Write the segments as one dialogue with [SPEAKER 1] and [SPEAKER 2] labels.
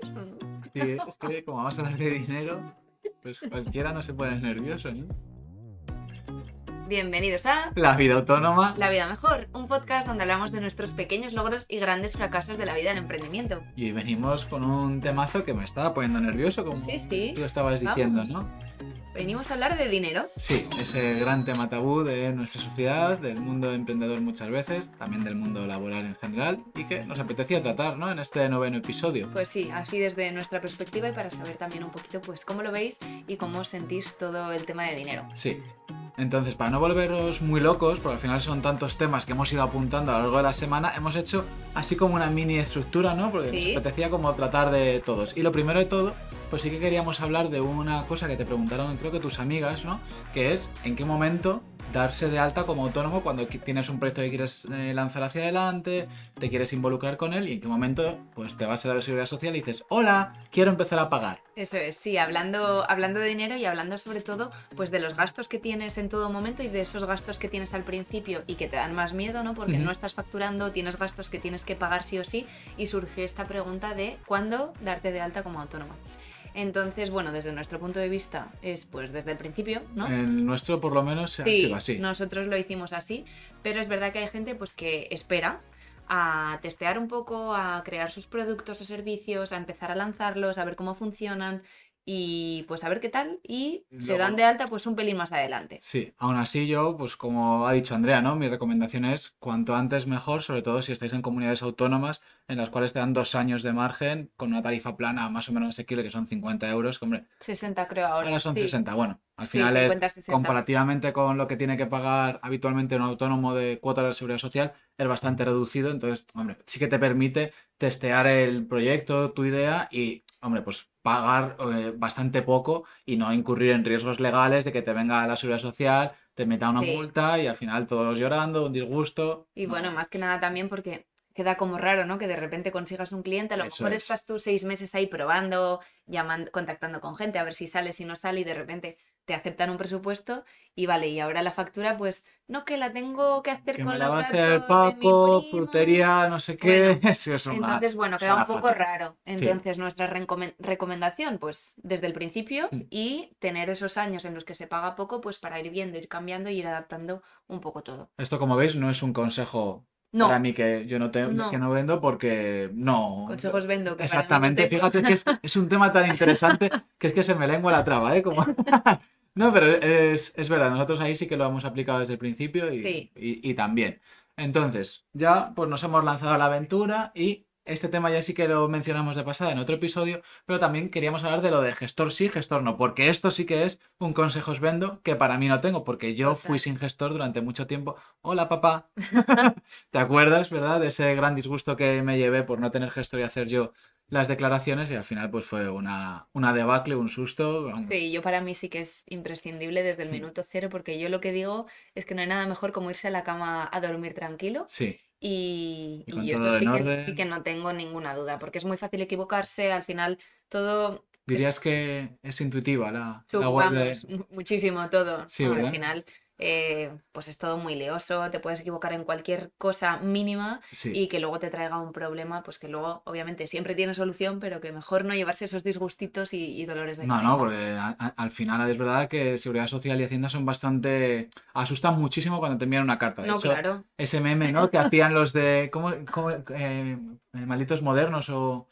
[SPEAKER 1] nervioso, ¿no?
[SPEAKER 2] Sí, es que como vamos a hablar de dinero, pues cualquiera no se pone nervioso, ¿no?
[SPEAKER 1] Bienvenidos a
[SPEAKER 2] La vida autónoma.
[SPEAKER 1] La Vida Mejor, un podcast donde hablamos de nuestros pequeños logros y grandes fracasos de la vida en emprendimiento.
[SPEAKER 2] Y hoy venimos con un temazo que me estaba poniendo nervioso, como
[SPEAKER 1] Sí, sí.
[SPEAKER 2] tú estabas diciendo. ¿no?
[SPEAKER 1] Venimos a hablar de dinero.
[SPEAKER 2] Sí, ese gran tema tabú de nuestra sociedad, del mundo emprendedor muchas veces, también del mundo laboral en general, y que nos apetecía tratar, ¿no? En este noveno episodio.
[SPEAKER 1] Pues sí, así desde nuestra perspectiva y para saber también un poquito pues cómo lo veis y cómo sentís todo el tema de dinero.
[SPEAKER 2] Sí. Entonces, para no volveros muy locos, porque al final son tantos temas que hemos ido apuntando a lo largo de la semana, hemos hecho así como una mini estructura, ¿no? Porque
[SPEAKER 1] Sí.
[SPEAKER 2] nos apetecía como tratar de todos. Y lo primero de todo, pues sí que queríamos hablar de una cosa que te preguntaron, creo que tus amigas, ¿no? Que es en qué momento darse de alta como autónomo cuando tienes un proyecto que quieres eh, lanzar hacia adelante, te quieres involucrar con él y en qué momento pues te vas a la seguridad social y dices, hola, quiero empezar a pagar.
[SPEAKER 1] Eso es, sí, hablando, hablando de dinero y hablando sobre todo pues de los gastos que tienes en todo momento y de esos gastos que tienes al principio y que te dan más miedo, ¿no? Porque no estás facturando, tienes gastos que tienes que pagar sí o sí y surgió esta pregunta de cuándo darte de alta como autónoma. Entonces, bueno, desde nuestro punto de vista es pues desde el principio, ¿no?
[SPEAKER 2] El nuestro por lo menos ha
[SPEAKER 1] Sí,
[SPEAKER 2] sido así.
[SPEAKER 1] nosotros lo hicimos así, pero es verdad que hay gente pues que espera a testear un poco, a crear sus productos o servicios, a empezar a lanzarlos, a ver cómo funcionan y pues a ver qué tal y se dan de alta pues un pelín más adelante.
[SPEAKER 2] Sí, aún así yo, pues como ha dicho Andrea, ¿no? Mi recomendación es cuanto antes mejor, sobre todo si estáis en comunidades autónomas en las cuales te dan dos años de margen con una tarifa plana más o menos asequible que son 50 euros, que hombre,
[SPEAKER 1] 60 creo ahora.
[SPEAKER 2] ahora son
[SPEAKER 1] sí.
[SPEAKER 2] 60. Bueno, al
[SPEAKER 1] Sí,
[SPEAKER 2] final
[SPEAKER 1] 50,
[SPEAKER 2] es
[SPEAKER 1] 60.
[SPEAKER 2] comparativamente con lo que tiene que pagar habitualmente un autónomo de cuota de la seguridad social, es bastante reducido, entonces, hombre, sí que te permite testear el proyecto, tu idea y, hombre, pues pagar eh, bastante poco y no incurrir en riesgos legales de que te venga la seguridad social, te meta una
[SPEAKER 1] Sí.
[SPEAKER 2] multa y al final todos llorando, un disgusto.
[SPEAKER 1] Y
[SPEAKER 2] No.
[SPEAKER 1] bueno, más que nada también porque queda como raro, ¿no? Que de repente consigas un cliente, a lo
[SPEAKER 2] Eso
[SPEAKER 1] mejor
[SPEAKER 2] es.
[SPEAKER 1] estás tú seis meses ahí probando, llamando, contactando con gente, a ver si sale, si no sale, y de repente te aceptan un presupuesto y vale, y ahora la factura, pues no que la tengo que hacer
[SPEAKER 2] que
[SPEAKER 1] con
[SPEAKER 2] me la
[SPEAKER 1] los
[SPEAKER 2] va a hacer Paco, frutería, no sé qué.
[SPEAKER 1] Bueno,
[SPEAKER 2] Eso es una-
[SPEAKER 1] Entonces, bueno, queda un poco
[SPEAKER 2] fatal.
[SPEAKER 1] raro.
[SPEAKER 2] Sí.
[SPEAKER 1] Entonces, nuestra recomen- recomendación, pues desde el principio
[SPEAKER 2] Sí.
[SPEAKER 1] y tener esos años en los que se paga poco, pues para ir viendo, ir cambiando y ir adaptando un poco todo.
[SPEAKER 2] Esto, como veis, no es un consejo
[SPEAKER 1] No,
[SPEAKER 2] para mí que yo no, te,
[SPEAKER 1] No.
[SPEAKER 2] que no vendo porque no.
[SPEAKER 1] consejos vendo. que
[SPEAKER 2] Exactamente, fíjate que es, es un tema tan interesante que es que se me lengua la traba, ¿eh? Como... No, pero es, es verdad, nosotros ahí sí que lo hemos aplicado desde el principio y,
[SPEAKER 1] Sí.
[SPEAKER 2] y- y también. Entonces, ya pues nos hemos lanzado a la aventura y este tema ya sí que lo mencionamos de pasada en otro episodio, pero también queríamos hablar de lo de gestor sí, gestor no, porque esto sí que es un consejo os vendo que para mí no tengo, porque yo fui sin gestor durante mucho tiempo. Hola papá, ¿te acuerdas, verdad? De ese gran disgusto que me llevé por no tener gestor y hacer yo las declaraciones y al final pues fue una, una debacle, un susto. vamos.
[SPEAKER 1] Sí, yo para mí sí que es imprescindible desde el
[SPEAKER 2] Mm.
[SPEAKER 1] minuto cero, porque yo lo que digo es que no hay nada mejor como irse a la cama a dormir tranquilo
[SPEAKER 2] Sí,
[SPEAKER 1] y,
[SPEAKER 2] Y
[SPEAKER 1] y
[SPEAKER 2] con
[SPEAKER 1] yo eso sí que, sí que no tengo ninguna duda, porque es muy fácil equivocarse, al final todo,
[SPEAKER 2] dirías que es intuitiva la, la web de...
[SPEAKER 1] muchísimo todo,
[SPEAKER 2] Sí.
[SPEAKER 1] Al final eh, pues es todo muy lioso, te puedes equivocar en cualquier cosa mínima
[SPEAKER 2] Sí.
[SPEAKER 1] y que luego te traiga un problema, pues que luego obviamente siempre tiene solución, pero que mejor no llevarse esos disgustitos y, y dolores de
[SPEAKER 2] No,
[SPEAKER 1] cabeza.
[SPEAKER 2] no, porque a- a- al final es verdad que Seguridad Social y Hacienda son bastante... asustan muchísimo cuando te envían una carta. De
[SPEAKER 1] No,
[SPEAKER 2] hecho,
[SPEAKER 1] claro.
[SPEAKER 2] ese meme, ¿no? Que hacían los de... ¿Cómo? cómo, eh, eh, malditos modernos o,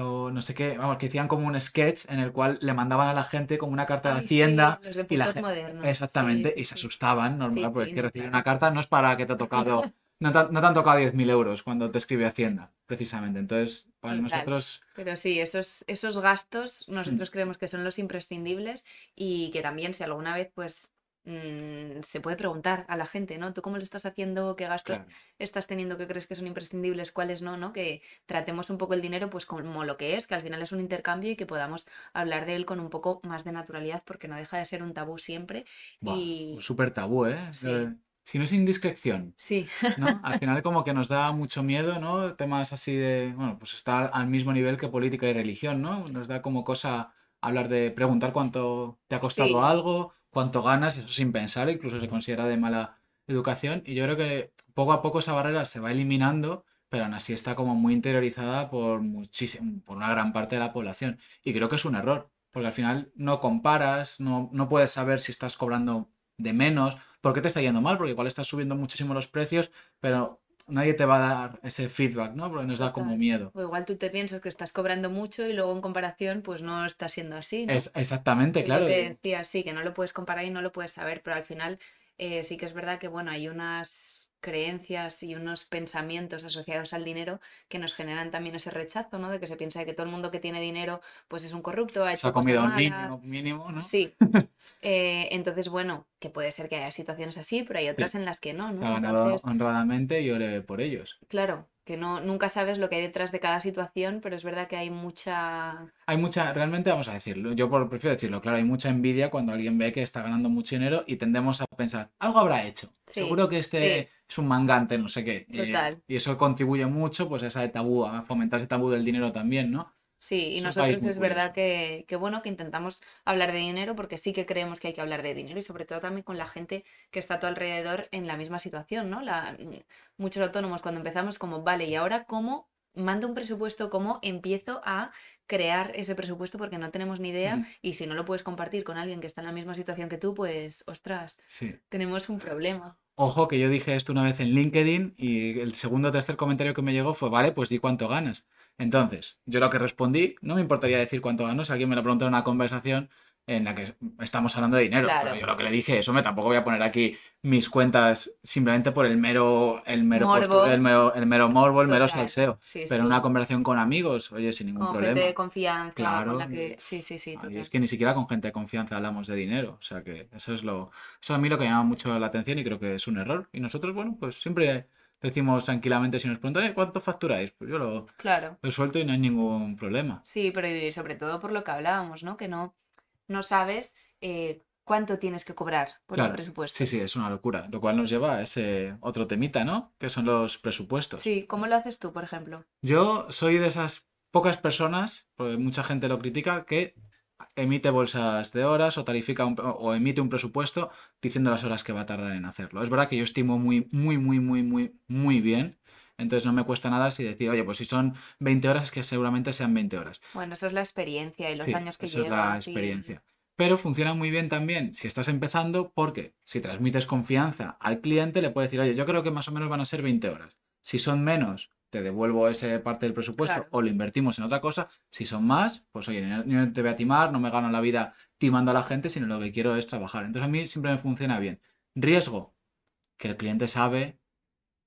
[SPEAKER 2] o no sé qué. Vamos, que hacían como un sketch en el cual le mandaban a la gente como una carta de
[SPEAKER 1] sí,
[SPEAKER 2] Hacienda.
[SPEAKER 1] los de
[SPEAKER 2] y la
[SPEAKER 1] putos
[SPEAKER 2] gen-
[SPEAKER 1] modernos.
[SPEAKER 2] Exactamente,
[SPEAKER 1] sí,
[SPEAKER 2] y se asustaban, normal, porque
[SPEAKER 1] no,
[SPEAKER 2] recibir
[SPEAKER 1] claro.
[SPEAKER 2] una carta no es para que te ha tocado... No te, no te han tocado 10.000 euros cuando te escribe Hacienda, precisamente. Entonces, para nosotros...
[SPEAKER 1] Pero sí, esos, esos gastos nosotros creemos que son los imprescindibles y que también si alguna vez pues mm, se puede preguntar a la gente, ¿no? ¿Tú cómo lo estás haciendo? ¿Qué gastos
[SPEAKER 2] Claro.
[SPEAKER 1] estás teniendo que crees que son imprescindibles? ¿Cuáles no? ¿no? Que tratemos un poco el dinero pues como lo que es, que al final es un intercambio y que podamos hablar de él con un poco más de naturalidad porque no deja de ser un tabú siempre.
[SPEAKER 2] Buah,
[SPEAKER 1] y
[SPEAKER 2] un súper tabú, ¿eh?
[SPEAKER 1] Sí.
[SPEAKER 2] Eh, Si no es indiscreción,
[SPEAKER 1] sí,
[SPEAKER 2] ¿no? Al final como que nos da mucho miedo, ¿no? Temas así de, bueno, pues está al mismo nivel que política y religión, ¿no? Nos da como cosa hablar de preguntar cuánto te ha costado
[SPEAKER 1] Sí.
[SPEAKER 2] algo, cuánto ganas, eso sin pensar, incluso se considera de mala educación. Y yo creo que poco a poco esa barrera se va eliminando pero aún así está como muy interiorizada por muchísimo, por una gran parte de la población. Y creo que es un error, porque al final no comparas, no, no puedes saber si estás cobrando de menos, por qué te está yendo mal, porque igual estás subiendo muchísimo los precios, pero nadie te va a dar ese feedback, ¿no? Porque nos da como miedo.
[SPEAKER 1] O igual tú te piensas que estás cobrando mucho y luego en comparación pues no está siendo así, ¿no?
[SPEAKER 2] Es, exactamente, claro.
[SPEAKER 1] Lo que decía, sí, que no lo puedes comparar y no lo puedes saber, pero al final eh, sí que es verdad que, bueno, hay unas creencias y unos pensamientos asociados al dinero que nos generan también ese rechazo, ¿no? De que se piensa que todo el mundo que tiene dinero pues es un corrupto, ha hecho
[SPEAKER 2] Se ha comido un mínimo, mínimo, ¿no?
[SPEAKER 1] Sí. Eh, entonces, bueno, que puede ser que haya situaciones así, pero hay otras en las que no, ¿no?
[SPEAKER 2] Se ha ganado honradamente y ore por ellos.
[SPEAKER 1] Claro, que no, nunca sabes lo que hay detrás de cada situación, pero es verdad que hay mucha...
[SPEAKER 2] Hay mucha, realmente vamos a decirlo, yo por, prefiero decirlo, claro, hay mucha envidia cuando alguien ve que está ganando mucho dinero y tendemos a pensar, algo habrá hecho, seguro que este es un mangante, no sé qué. y eso contribuye mucho pues a ese tabú, a fomentar ese tabú del dinero también, ¿no?
[SPEAKER 1] Sí, y nosotros es verdad que, que, bueno, que intentamos hablar de dinero porque sí que creemos que hay que hablar de dinero y sobre todo también con la gente que está a tu alrededor en la misma situación, ¿no? La, muchos autónomos cuando empezamos como, vale, ¿y ahora cómo mando un presupuesto? ¿Cómo empiezo a crear ese presupuesto porque no tenemos ni idea y si no lo puedes compartir con alguien que está en la misma situación que tú, pues, ostras, tenemos un problema.
[SPEAKER 2] Ojo que yo dije esto una vez en LinkedIn y el segundo o tercer comentario que me llegó fue, vale, pues di cuánto ganas. Entonces, yo lo que respondí, no me importaría decir cuánto gano, si alguien me lo pregunta en una conversación, en la que estamos hablando de dinero. Pero yo lo que le dije, eso me tampoco voy a poner aquí mis cuentas simplemente por el mero, el mero, morbo. el mero, el mero morbo, el mero salseo. pero en una conversación con amigos, oye, sin ningún problema.
[SPEAKER 1] Gente de confianza, claro. Sí, sí, sí.
[SPEAKER 2] es que ni siquiera con gente de confianza hablamos de dinero. O sea que eso es lo. Eso a mí lo que llama mucho la atención y creo que es un error. Y nosotros, bueno, pues siempre decimos tranquilamente si nos preguntan cuánto facturáis, pues yo lo,
[SPEAKER 1] claro.
[SPEAKER 2] lo suelto y no hay ningún problema.
[SPEAKER 1] Sí, pero sobre todo por lo que hablábamos, ¿no? Que no no sabes eh, cuánto tienes que cobrar por el presupuesto.
[SPEAKER 2] Sí, sí, es una locura. Lo cual nos lleva a ese otro temita, ¿no? Que son los presupuestos.
[SPEAKER 1] Sí, ¿cómo lo haces tú, por ejemplo?
[SPEAKER 2] Yo soy de esas pocas personas, porque mucha gente lo critica, que emite bolsas de horas o tarifica o emite un presupuesto diciendo las horas que va a tardar en hacerlo. Es verdad que yo estimo muy, muy, muy, muy, muy, muy bien entonces no me cuesta nada si decir, oye, pues si son 20 horas, que seguramente sean 20 horas.
[SPEAKER 1] Bueno, eso es la experiencia y los años que
[SPEAKER 2] eso es la experiencia. Pero funciona muy bien también si estás empezando porque si transmites confianza al cliente, le puedes decir, oye, yo creo que más o menos van a ser 20 horas. Si son menos, te devuelvo esa parte del presupuesto o lo invertimos en otra cosa. Si son más, pues oye, no te voy a timar, no me gano la vida timando a la gente, sino lo que quiero es trabajar. Entonces a mí siempre me funciona bien. Riesgo, que el cliente sabe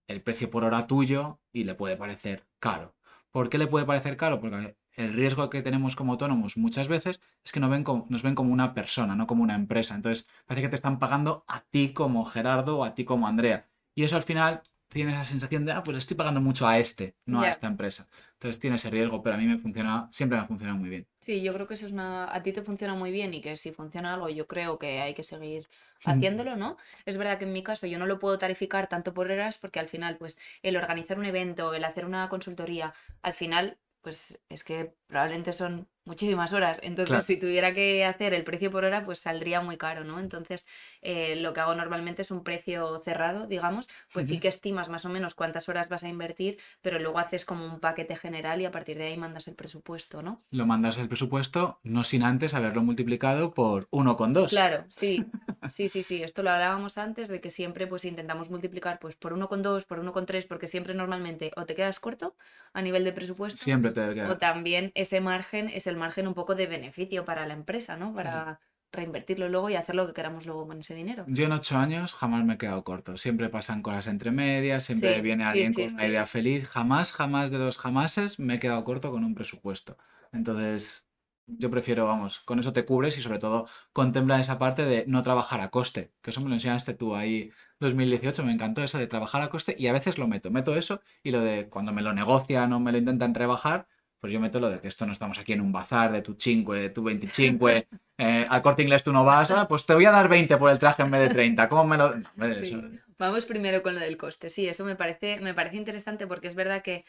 [SPEAKER 2] el precio por hora tuyo y le puede parecer caro. ¿Por qué le puede parecer caro? Porque el riesgo que tenemos como autónomos muchas veces es que nos ven, como, nos ven como una persona, no como una empresa. Entonces, parece que te están pagando a ti como Gerardo o a ti como Andrea. Y eso al final tiene esa sensación de, ah, pues estoy pagando mucho a este, no a esta empresa. Entonces tiene ese riesgo, pero a mí me funciona, siempre me ha funcionado muy bien.
[SPEAKER 1] Sí, yo creo que eso es una, a ti te funciona muy bien y que si funciona algo, yo creo que hay que seguir haciéndolo, ¿no? Es verdad que en mi caso yo no lo puedo tarificar tanto por horas porque al final, pues, el organizar un evento, el hacer una consultoría, al final, pues es que probablemente son muchísimas horas. Entonces, si tuviera que hacer el precio por hora, pues saldría muy caro, ¿no? Entonces, eh, lo que hago normalmente es un precio cerrado, digamos, pues sí que estimas más o menos cuántas horas vas a invertir, pero luego haces como un paquete general y a partir de ahí mandas el presupuesto, ¿no?
[SPEAKER 2] Lo mandas el presupuesto, no sin antes haberlo multiplicado por uno con dos.
[SPEAKER 1] Claro, sí, sí, sí, sí. Esto lo hablábamos antes de que siempre pues intentamos multiplicar pues por uno con dos, por uno con tres, porque siempre normalmente o te quedas corto a nivel de presupuesto.
[SPEAKER 2] Siempre te quedas.
[SPEAKER 1] O también ese margen es el margen un poco de beneficio para la empresa, ¿no? Para reinvertirlo luego y hacer lo que queramos luego con ese dinero.
[SPEAKER 2] Yo en ocho años jamás me he quedado corto. Siempre pasan cosas entre medias, siempre viene alguien con una idea feliz. Jamás, jamás de los jamases me he quedado corto con un presupuesto. Entonces, yo prefiero, vamos, con eso te cubres y sobre todo contempla esa parte de no trabajar a coste, que eso me lo enseñaste tú ahí 2018, me encantó eso de trabajar a coste y a veces lo meto, meto eso y lo de cuando me lo negocian o me lo intentan rebajar, pues yo meto lo de que esto no estamos aquí en un bazar de tu 5, de tu 25, eh, al corte inglés tú no vas, ah, pues te voy a dar 20 por el traje en vez de 30. ¿Cómo me lo.?
[SPEAKER 1] Vamos primero con lo del coste. Sí, eso me parece, me parece interesante porque es verdad que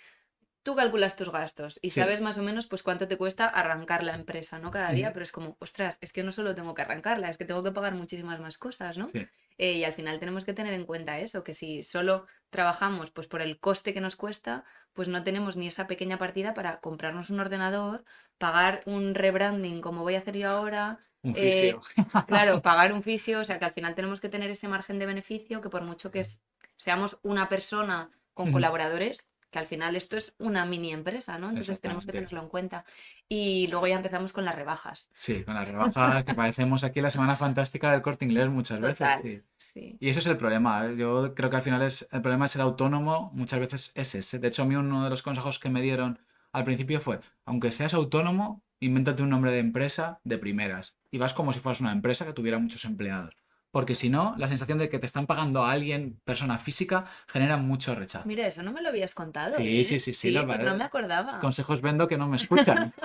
[SPEAKER 1] tú calculas tus gastos y
[SPEAKER 2] Sí.
[SPEAKER 1] sabes más o menos pues cuánto te cuesta arrancar la empresa, ¿no? Cada día, pero es como, ostras, es que no solo tengo que arrancarla, es que tengo que pagar muchísimas más cosas, ¿no?
[SPEAKER 2] Sí.
[SPEAKER 1] Eh, y al final tenemos que tener en cuenta eso, que si solo trabajamos pues por el coste que nos cuesta, pues no tenemos ni esa pequeña partida para comprarnos un ordenador, pagar un rebranding como voy a hacer yo ahora,
[SPEAKER 2] Un
[SPEAKER 1] eh,
[SPEAKER 2] fisio.
[SPEAKER 1] claro, pagar un fisio, o sea que al final tenemos que tener ese margen de beneficio que por mucho que es- seamos una persona con colaboradores, que al final esto es una mini empresa, ¿no? Entonces tenemos que tenerlo en cuenta. Y luego ya empezamos con las rebajas.
[SPEAKER 2] Sí, con la rebaja que parecemos aquí la semana fantástica del Corte Inglés muchas veces. Sí.
[SPEAKER 1] sí.
[SPEAKER 2] Y ese es el problema. ¿eh? Yo creo que al final es, el problema es ser autónomo, muchas veces es ese. De hecho, a mí uno de los consejos que me dieron al principio fue, aunque seas autónomo, invéntate un nombre de empresa de primeras. Y vas como si fueras una empresa que tuviera muchos empleados. Porque si no, la sensación de que te están pagando a alguien, persona física, genera mucho rechazo.
[SPEAKER 1] Mira, eso no me lo habías contado.
[SPEAKER 2] Sí,
[SPEAKER 1] ¿eh?
[SPEAKER 2] sí, sí, sí, lo
[SPEAKER 1] pues no me acordaba.
[SPEAKER 2] Consejos vendo que no me escuchan.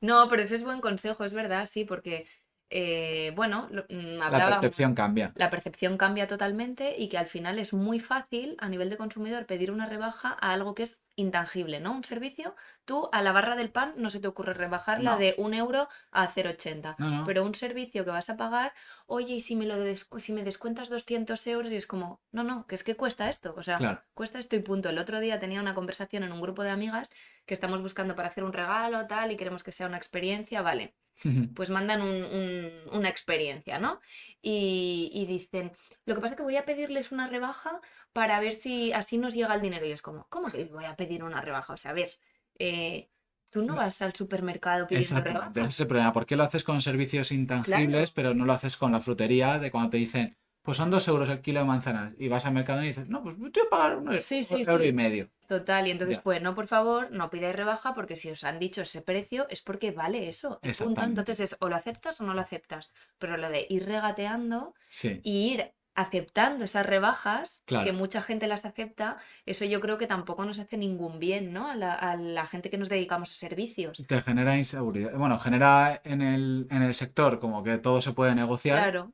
[SPEAKER 1] No, pero ese es buen consejo, es verdad, sí, porque, eh, bueno, lo- mm,
[SPEAKER 2] La percepción cambia.
[SPEAKER 1] la percepción cambia totalmente y que al final es muy fácil a nivel de consumidor pedir una rebaja a algo que es intangible, ¿no? Un servicio, tú a la barra del pan no se te ocurre rebajarla
[SPEAKER 2] No.
[SPEAKER 1] de un euro a 0,80,
[SPEAKER 2] No, no.
[SPEAKER 1] pero un servicio que vas a pagar, oye, y si me, lo si me descuentas 200 euros y es como, no, no, que es que cuesta esto, o sea,
[SPEAKER 2] Claro.
[SPEAKER 1] cuesta esto y punto. El otro día tenía una conversación en un grupo de amigas que estamos buscando para hacer un regalo, tal, y queremos que sea una experiencia, vale pues mandan un- un- una experiencia, ¿no? Y, y dicen, lo que pasa es que voy a pedirles una rebaja para ver si así nos llega el dinero. Y es como, ¿cómo que voy a pedir una rebaja? O sea, a ver, eh, tú no vas al supermercado pidiendo
[SPEAKER 2] ese
[SPEAKER 1] rebajas.
[SPEAKER 2] es el problema. ¿Por qué lo haces con servicios intangibles, pero no lo haces con la frutería de cuando te dicen, pues son dos euros el kilo de manzanas y vas al mercado y dices, no, pues voy a pagar un,
[SPEAKER 1] Sí,
[SPEAKER 2] un
[SPEAKER 1] sí,
[SPEAKER 2] euro
[SPEAKER 1] sí.
[SPEAKER 2] y medio.
[SPEAKER 1] Total, y entonces,
[SPEAKER 2] Ya.
[SPEAKER 1] pues no, por favor, no pidáis rebaja porque si os han dicho ese precio es porque vale eso. punto. Entonces es o lo aceptas o no lo aceptas. Pero lo de ir regateando y ir aceptando esas rebajas,
[SPEAKER 2] Claro.
[SPEAKER 1] que mucha gente las acepta, eso yo creo que tampoco nos hace ningún bien, ¿no? A la, a la gente que nos dedicamos a servicios.
[SPEAKER 2] te genera inseguridad. Bueno, genera en el, en el sector como que todo se puede negociar
[SPEAKER 1] Claro,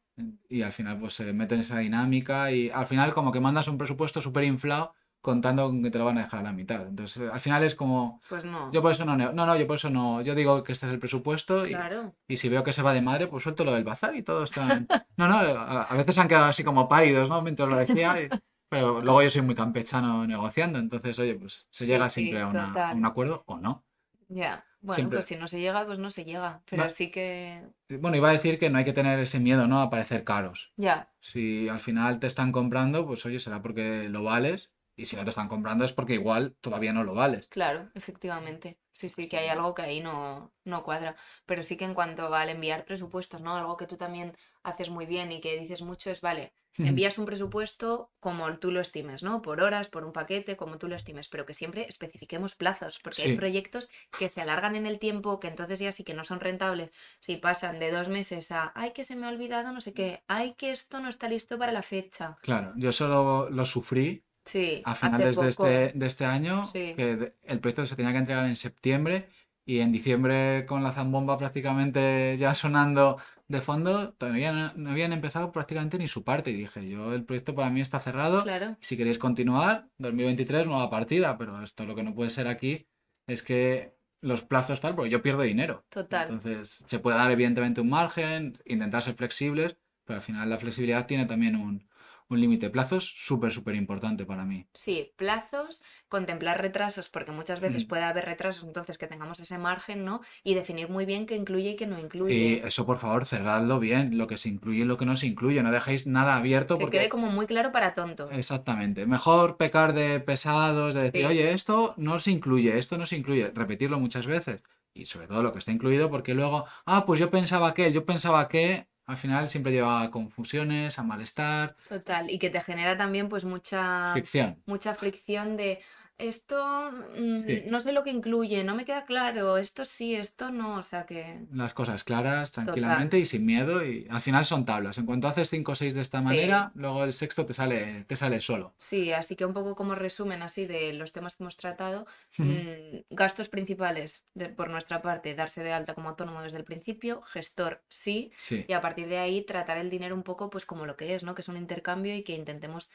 [SPEAKER 2] y al final pues se mete en esa dinámica y al final como que mandas un presupuesto súper inflado contando con que te lo van a dejar a la mitad. Entonces al final es como...
[SPEAKER 1] pues no.
[SPEAKER 2] Yo por eso no, no, no, yo por eso no, yo digo que este es el presupuesto y,
[SPEAKER 1] Claro,
[SPEAKER 2] Y si veo que se va de madre, pues suelto lo del bazar y todo está... No, no, a, a veces han quedado así como pálidos, ¿no? Mientras lo decía, y- pero luego yo soy muy campechano negociando, entonces, oye, pues se llega
[SPEAKER 1] sí,
[SPEAKER 2] siempre a, una- a
[SPEAKER 1] total.
[SPEAKER 2] un acuerdo o no.
[SPEAKER 1] ya. Bueno,
[SPEAKER 2] Siempre.
[SPEAKER 1] pues si no se llega, pues no se llega. Pero sí que.
[SPEAKER 2] Bueno, iba a decir que no hay que tener ese miedo, ¿no? A parecer caros.
[SPEAKER 1] Ya,
[SPEAKER 2] Si al final te están comprando, pues oye, será porque lo vales, y si no te están comprando es porque igual todavía no lo vales.
[SPEAKER 1] claro, efectivamente. Sí, sí, que hay algo que ahí no, no cuadra. Pero sí que en cuanto al enviar presupuestos, ¿no? Algo que tú también haces muy bien y que dices mucho es, vale, envías un presupuesto como tú lo estimes, ¿no? Por horas, por un paquete, como tú lo estimes, pero que siempre especifiquemos plazos, porque hay proyectos que se alargan en el tiempo, que entonces ya sí que no son rentables, si pasan de dos meses a, ay, que se me ha olvidado no sé qué, ay, que esto no está listo para la fecha.
[SPEAKER 2] Claro, yo solo lo sufrí
[SPEAKER 1] Sí,
[SPEAKER 2] a finales de este, de este año,
[SPEAKER 1] Sí.
[SPEAKER 2] que el proyecto se tenía que entregar en septiembre y en diciembre con la zambomba prácticamente ya sonando de fondo, todavía no, no habían empezado prácticamente ni su parte y dije, yo el proyecto para mí está cerrado,
[SPEAKER 1] Claro,
[SPEAKER 2] si queréis continuar, 2023 nueva partida, pero esto lo que no puede ser aquí es que los plazos tal, porque yo pierdo dinero.
[SPEAKER 1] total.
[SPEAKER 2] Entonces, se puede dar evidentemente un margen, intentar ser flexibles, pero al final la flexibilidad tiene también un, un límite de plazos súper, súper importante para mí.
[SPEAKER 1] Sí, plazos, contemplar retrasos, porque muchas veces
[SPEAKER 2] Mm.
[SPEAKER 1] puede haber retrasos, entonces que tengamos ese margen, ¿no? Y definir muy bien qué incluye y qué no
[SPEAKER 2] Y
[SPEAKER 1] incluye.
[SPEAKER 2] eso, por favor, cerradlo bien, lo que se incluye y lo que no se incluye, no dejéis nada abierto
[SPEAKER 1] Que
[SPEAKER 2] porque...
[SPEAKER 1] quede como muy claro para tontos.
[SPEAKER 2] Exactamente. Mejor pecar de pesados, de decir,
[SPEAKER 1] Sí.
[SPEAKER 2] oye, esto no se incluye, esto no se incluye. Repetirlo muchas veces. Y sobre todo lo que está incluido, porque luego, ah, pues yo pensaba que, yo pensaba que, al final siempre lleva a confusiones, a malestar,
[SPEAKER 1] Total. Y que te genera también pues mucha,
[SPEAKER 2] fricción.
[SPEAKER 1] mucha fricción de esto mm,
[SPEAKER 2] Sí.
[SPEAKER 1] no sé lo que incluye, no me queda claro, esto sí, esto no, o sea que
[SPEAKER 2] Las cosas claras, tranquilamente y sin miedo. Y al final son tablas. En cuanto haces cinco o seis de esta manera, luego el sexto te sale, te sale solo.
[SPEAKER 1] sí, así que un poco como resumen así de los temas que hemos tratado, mm, gastos principales de- por nuestra parte, darse de alta como autónomo desde el principio, gestor sí,
[SPEAKER 2] Sí.
[SPEAKER 1] y a partir de ahí tratar el dinero un poco pues como lo que es, ¿no? Que es un intercambio y que intentemos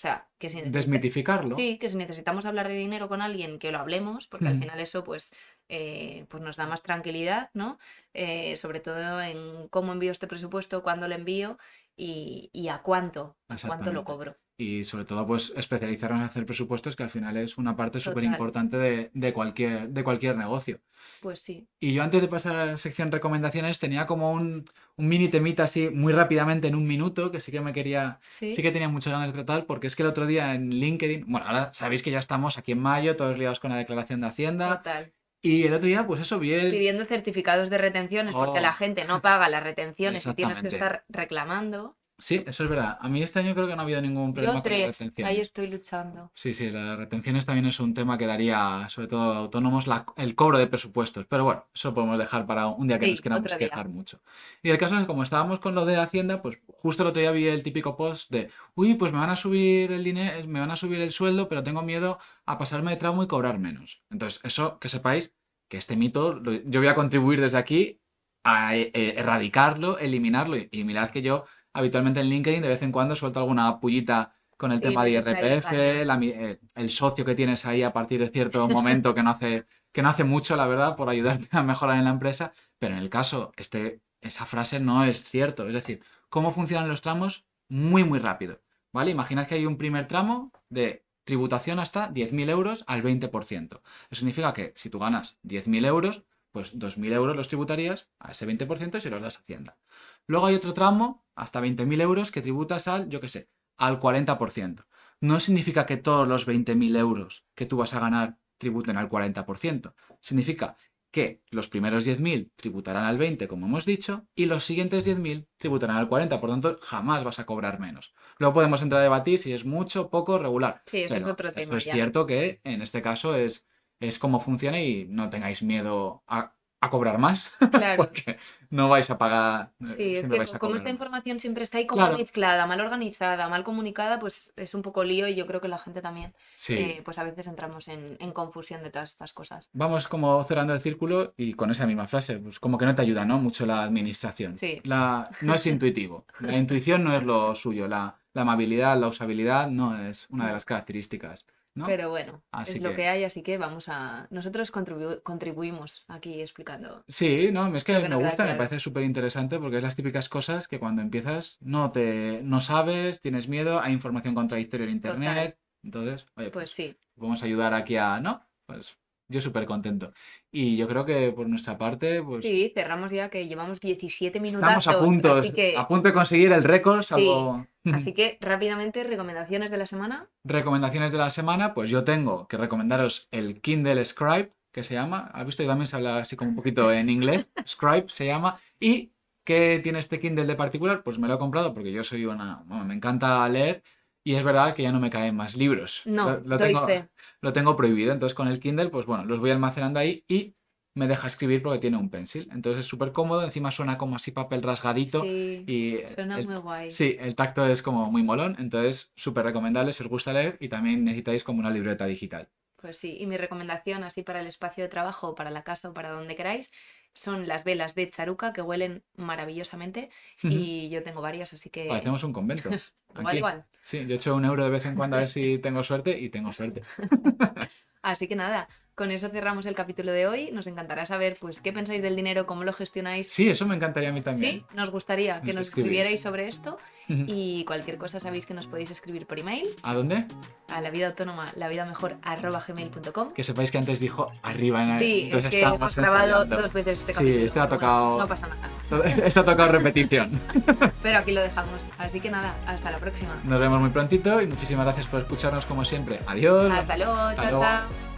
[SPEAKER 1] sea, que si
[SPEAKER 2] Desmitificarlo.
[SPEAKER 1] Sí, que si necesitamos hablar de dinero con alguien, que lo hablemos, porque al final eso pues, eh, pues nos da más tranquilidad, ¿no? Eh, sobre todo en cómo envío este presupuesto, cuándo lo envío y, y a cuánto, a cuánto lo cobro.
[SPEAKER 2] Y sobre todo pues especializarnos en hacer presupuestos que al final es una parte súper importante de, de cualquier, de cualquier negocio.
[SPEAKER 1] Pues sí,
[SPEAKER 2] Y yo antes de pasar a la sección recomendaciones tenía como un, un mini temita así muy rápidamente en un minuto que sí que me quería,
[SPEAKER 1] sí,
[SPEAKER 2] sí que tenía muchas ganas de tratar porque es que el otro día en LinkedIn, bueno, ahora sabéis que ya estamos aquí en mayo, todos liados con la declaración de Hacienda
[SPEAKER 1] total.
[SPEAKER 2] y el otro día pues eso vi el...
[SPEAKER 1] Pidiendo certificados de retenciones porque
[SPEAKER 2] Oh.
[SPEAKER 1] la gente no paga las retenciones y tienes que estar reclamando.
[SPEAKER 2] Sí, eso es verdad. A mí este año creo que no ha habido ningún problema
[SPEAKER 1] Yo
[SPEAKER 2] con las
[SPEAKER 1] tres,
[SPEAKER 2] retenciones.
[SPEAKER 1] ahí estoy luchando.
[SPEAKER 2] Sí, sí, las retenciones también es un tema que daría, sobre todo a autónomos, la- el cobro de presupuestos. Pero bueno, eso podemos dejar para un día que
[SPEAKER 1] Sí,
[SPEAKER 2] nos queramos quejar mucho. Y el caso es que como estábamos con lo de Hacienda, pues justo el otro día vi el típico post de, uy, pues me van a subir el dinero, me van a subir el sueldo, pero tengo miedo a pasarme de tramo y cobrar menos. Entonces, eso que sepáis que este mito, yo voy a contribuir desde aquí a eh, erradicarlo, eliminarlo. Y, y mirad que yo habitualmente en LinkedIn de vez en cuando suelto alguna pullita con el
[SPEAKER 1] Sí,
[SPEAKER 2] tema de IRPF, la eh, el socio que tienes ahí a partir de cierto momento que no hace, que no hace mucho, la verdad, por ayudarte a mejorar en la empresa. Pero en el caso, este, esa frase no es cierto. Es decir, ¿cómo funcionan los tramos? Muy, muy rápido. ¿Vale? Imaginad que hay un primer tramo de tributación hasta 10.000 euros al 20%. Eso significa que si tú ganas 10.000 euros, pues 2.000 euros los tributarías a ese 20% y se los das a Hacienda. Luego hay otro tramo, hasta 20.000 euros, que tributas al, yo qué sé, al 40%. No significa que todos los 20.000 euros que tú vas a ganar tributen al 40%. Significa que los primeros 10.000 tributarán al 20%, como hemos dicho, y los siguientes 10.000 tributarán al 40%. Por tanto, jamás vas a cobrar menos. Luego podemos entrar a debatir si es mucho, poco, regular.
[SPEAKER 1] Sí, eso es otro
[SPEAKER 2] eso
[SPEAKER 1] tema
[SPEAKER 2] es
[SPEAKER 1] ya.
[SPEAKER 2] cierto que en este caso es, es cómo funciona y no tengáis miedo a, a cobrar más,
[SPEAKER 1] Claro.
[SPEAKER 2] porque no vais a pagar. eh,
[SPEAKER 1] Sí, es que como esta información siempre está ahí como
[SPEAKER 2] Claro.
[SPEAKER 1] mezclada, mal organizada, mal comunicada, pues es un poco lío y yo creo que la gente también,
[SPEAKER 2] Sí.
[SPEAKER 1] eh, pues a veces entramos en, en confusión de todas estas cosas.
[SPEAKER 2] Vamos como cerrando el círculo y con esa misma frase, pues como que no te ayuda, ¿no? Mucho la administración.
[SPEAKER 1] Sí.
[SPEAKER 2] La, no es intuitivo. La intuición no es lo suyo. La, la amabilidad, la usabilidad no es una de las características, ¿no?
[SPEAKER 1] Pero bueno,
[SPEAKER 2] Así
[SPEAKER 1] es lo
[SPEAKER 2] que-
[SPEAKER 1] hay, así que vamos a... Nosotros contribu- contribuimos aquí explicando.
[SPEAKER 2] Sí, no, es que
[SPEAKER 1] que
[SPEAKER 2] me gusta, me parece súper interesante porque es las típicas cosas que cuando empiezas no te no sabes, tienes miedo, hay información contradictoria en internet. Entonces, oye,
[SPEAKER 1] Pues sí,
[SPEAKER 2] vamos a ayudar aquí a, ¿no? Pues yo súper contento. Y yo creo que por nuestra parte, pues
[SPEAKER 1] sí, cerramos ya que llevamos 17 minutos.
[SPEAKER 2] estamos a punto,
[SPEAKER 1] así que,
[SPEAKER 2] a punto de conseguir el récord,
[SPEAKER 1] Sí,
[SPEAKER 2] salvo...
[SPEAKER 1] así que rápidamente, recomendaciones de la semana.
[SPEAKER 2] Recomendaciones de la semana, pues yo tengo que recomendaros el Kindle Scribe, que se llama. ¿Has visto? Yo también se habla así como un poquito en inglés. Scribe se llama. ¿Y qué tiene este Kindle de particular? Pues me lo he comprado porque yo soy una... bueno, me encanta leer y es verdad que ya no me caen más libros.
[SPEAKER 1] No,
[SPEAKER 2] Lo, lo tengo,
[SPEAKER 1] fe.
[SPEAKER 2] Lo tengo prohibido. Entonces con el Kindle, pues bueno, los voy almacenando ahí y me deja escribir porque tiene un pencil. Entonces es súper cómodo. Encima suena como así papel rasgadito.
[SPEAKER 1] Sí,
[SPEAKER 2] Y
[SPEAKER 1] suena
[SPEAKER 2] el-
[SPEAKER 1] muy guay.
[SPEAKER 2] Sí, el tacto es como muy molón, entonces súper recomendable si os gusta leer y también necesitáis como una libreta digital.
[SPEAKER 1] Pues sí, y mi recomendación así para el espacio de trabajo, para la casa o para donde queráis, son las velas de charuca que huelen maravillosamente y yo tengo varias, así que
[SPEAKER 2] Parecemos un convento.
[SPEAKER 1] igual, igual.
[SPEAKER 2] Sí, yo echo un euro de vez en cuando a ver si tengo suerte y tengo suerte.
[SPEAKER 1] Así que nada, con eso cerramos el capítulo de hoy. Nos encantará saber pues qué pensáis del dinero, cómo lo gestionáis.
[SPEAKER 2] Sí, eso me encantaría a mí también.
[SPEAKER 1] Sí, nos gustaría que
[SPEAKER 2] Nos
[SPEAKER 1] nos
[SPEAKER 2] escribís.
[SPEAKER 1] escribierais sobre esto y cualquier cosa sabéis que nos podéis escribir por email
[SPEAKER 2] ¿A dónde?
[SPEAKER 1] a la vida autónoma, la vida mejor gmail.com.
[SPEAKER 2] Que sepáis que antes dijo arriba en.
[SPEAKER 1] Sí, es que hemos grabado dos veces este
[SPEAKER 2] Sí,
[SPEAKER 1] capítulo.
[SPEAKER 2] este ha tocado-
[SPEAKER 1] no pasa nada.
[SPEAKER 2] Esto, esto ha tocado repetición.
[SPEAKER 1] Pero aquí lo dejamos. Así que nada, hasta la próxima.
[SPEAKER 2] Nos vemos muy prontito y muchísimas gracias por escucharnos como siempre. Adiós.
[SPEAKER 1] Hasta luego,
[SPEAKER 2] Hasta
[SPEAKER 1] chao,
[SPEAKER 2] luego.
[SPEAKER 1] chao.